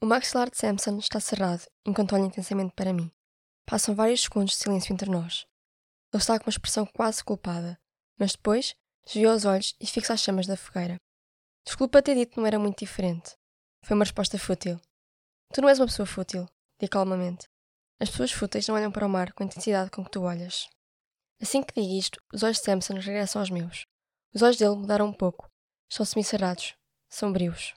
O maxilar de Samson está cerrado enquanto olha intensamente para mim. Passam vários segundos de silêncio entre nós. Ele está com uma expressão quase culpada, mas depois desviou os olhos e fixa as chamas da fogueira. Desculpa ter dito que não era muito diferente. Foi uma resposta fútil. Tu não és uma pessoa fútil, digo calmamente. As pessoas fúteis não olham para o mar com a intensidade com que tu olhas. Assim que digo isto, os olhos de Samson regressam aos meus. Os olhos dele mudaram um pouco. Estão semicerrados, sombrios.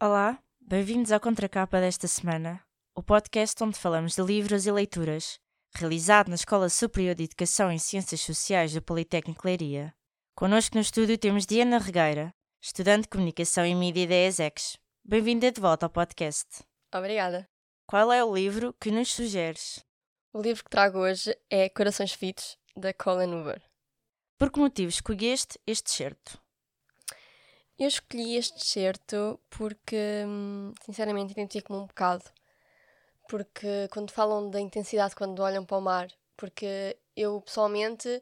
Olá, bem-vindos à Contracapa desta semana, o podcast onde falamos de livros e leituras, realizado na Escola Superior de Educação em Ciências Sociais do Politécnico Leiria. Connosco no estúdio temos Diana Regueira, estudante de Comunicação e Mídia da ESEX. Bem-vinda de volta ao podcast. Obrigada. Qual é o livro que nos sugeres? O livro que trago hoje é Corações Fitos, da Colin Hoover. Por que motivo escolheste este certo? Eu escolhi este certo porque, hum, sinceramente, identifico-me um bocado. Porque quando falam da intensidade quando olham para o mar, porque eu pessoalmente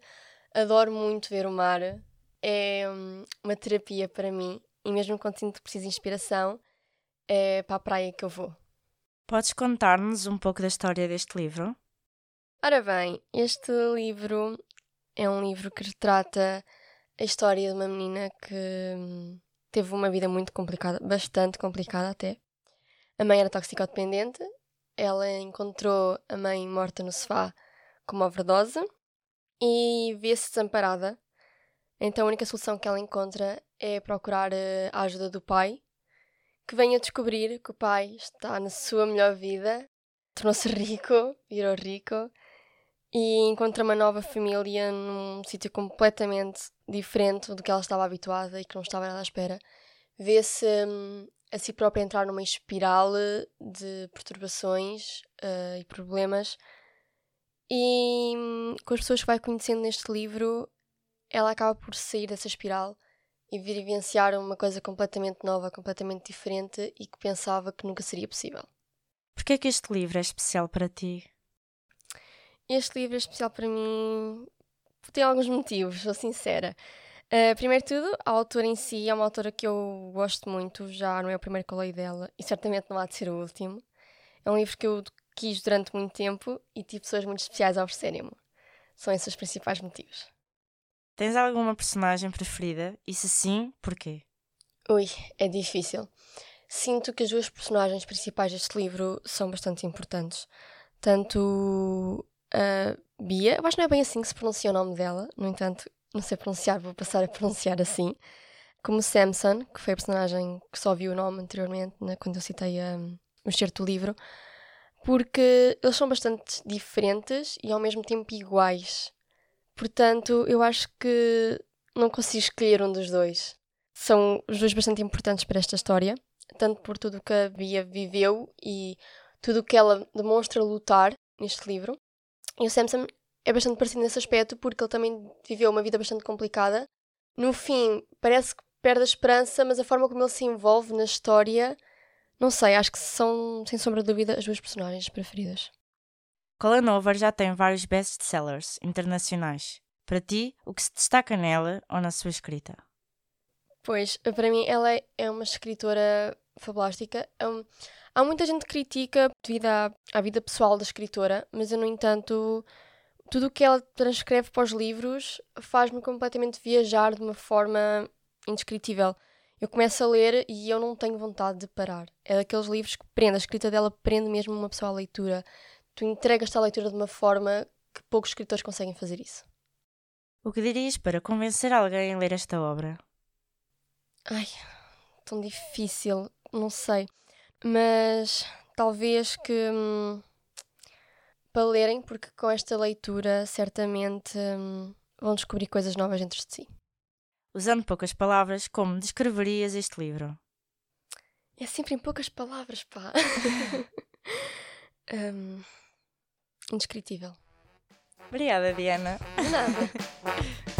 adoro muito ver o mar, é hum, uma terapia para mim e mesmo quando sinto que preciso de inspiração, é para a praia que eu vou. Podes contar-nos um pouco da história deste livro? Ora bem, este livro é um livro que retrata a história de uma menina que hum, teve uma vida muito complicada, bastante complicada até. A mãe era toxicodependente, ela encontrou a mãe morta no sofá com uma overdose e vê-se desamparada. Então a única solução que ela encontra é procurar eh, a ajuda do pai, que vem a descobrir que o pai está na sua melhor vida, tornou-se rico, virou rico e encontra uma nova família num sítio completamente diferente do que ela estava habituada e que não estava nada à espera. Vê-se hum, a si própria entrar numa espiral de perturbações uh, e problemas. E hum, com as pessoas que vai conhecendo neste livro, ela acaba por sair dessa espiral e vivenciar uma coisa completamente nova, completamente diferente e que pensava que nunca seria possível. Porquê é que este livro é especial para ti? Este livro é especial para mim tem alguns motivos, sou sincera. Uh, primeiro de tudo, a autora em si é uma autora que eu gosto muito, já não é o primeiro que eu leio dela e certamente não há de ser o último. É um livro que eu quis durante muito tempo e tive pessoas muito especiais a oferecerem-me. São esses os principais motivos. Tens alguma personagem preferida? E se sim, porquê? Ui, é difícil. Sinto que as duas personagens principais deste livro são bastante importantes. Tanto a Bia, eu acho que não é bem assim que se pronuncia o nome dela, no entanto, não sei pronunciar, vou passar a pronunciar assim. Como Samson, que foi a personagem que só viu o nome anteriormente, né, quando eu citei um, o excerto do livro, porque eles são bastante diferentes e ao mesmo tempo iguais. Portanto, eu acho que não consigo escolher um dos dois. São os dois bastante importantes para esta história, tanto por tudo que a Bia viveu e tudo o que ela demonstra lutar neste livro, e o Samson é bastante parecido nesse aspecto porque ele também viveu uma vida bastante complicada. No fim, parece que perde a esperança, mas a forma como ele se envolve na história, não sei, acho que são, sem sombra de dúvida, as duas personagens preferidas. Colin Hoover já tem vários best-sellers internacionais. Para ti, o que se destaca nela ou na sua escrita? Pois, para mim, ela é uma escritora fabulástica. Um, Há muita gente que critica devido à, à vida pessoal da escritora, mas eu, no entanto, tudo o que ela transcreve para os livros faz-me completamente viajar de uma forma indescritível. Eu começo a ler e eu não tenho vontade de parar. É daqueles livros que prende, a escrita dela prende mesmo uma pessoa à leitura. Tu entregas-te à leitura de uma forma que poucos escritores conseguem fazer isso. O que dirias para convencer alguém a ler esta obra? Ai, tão difícil, não sei. Mas talvez que hum, para lerem, porque com esta leitura certamente hum, vão descobrir coisas novas dentro de si. Usando poucas palavras, como descreverias este livro? É sempre em poucas palavras, pá. um, indescritível. Obrigada, Diana. Nada.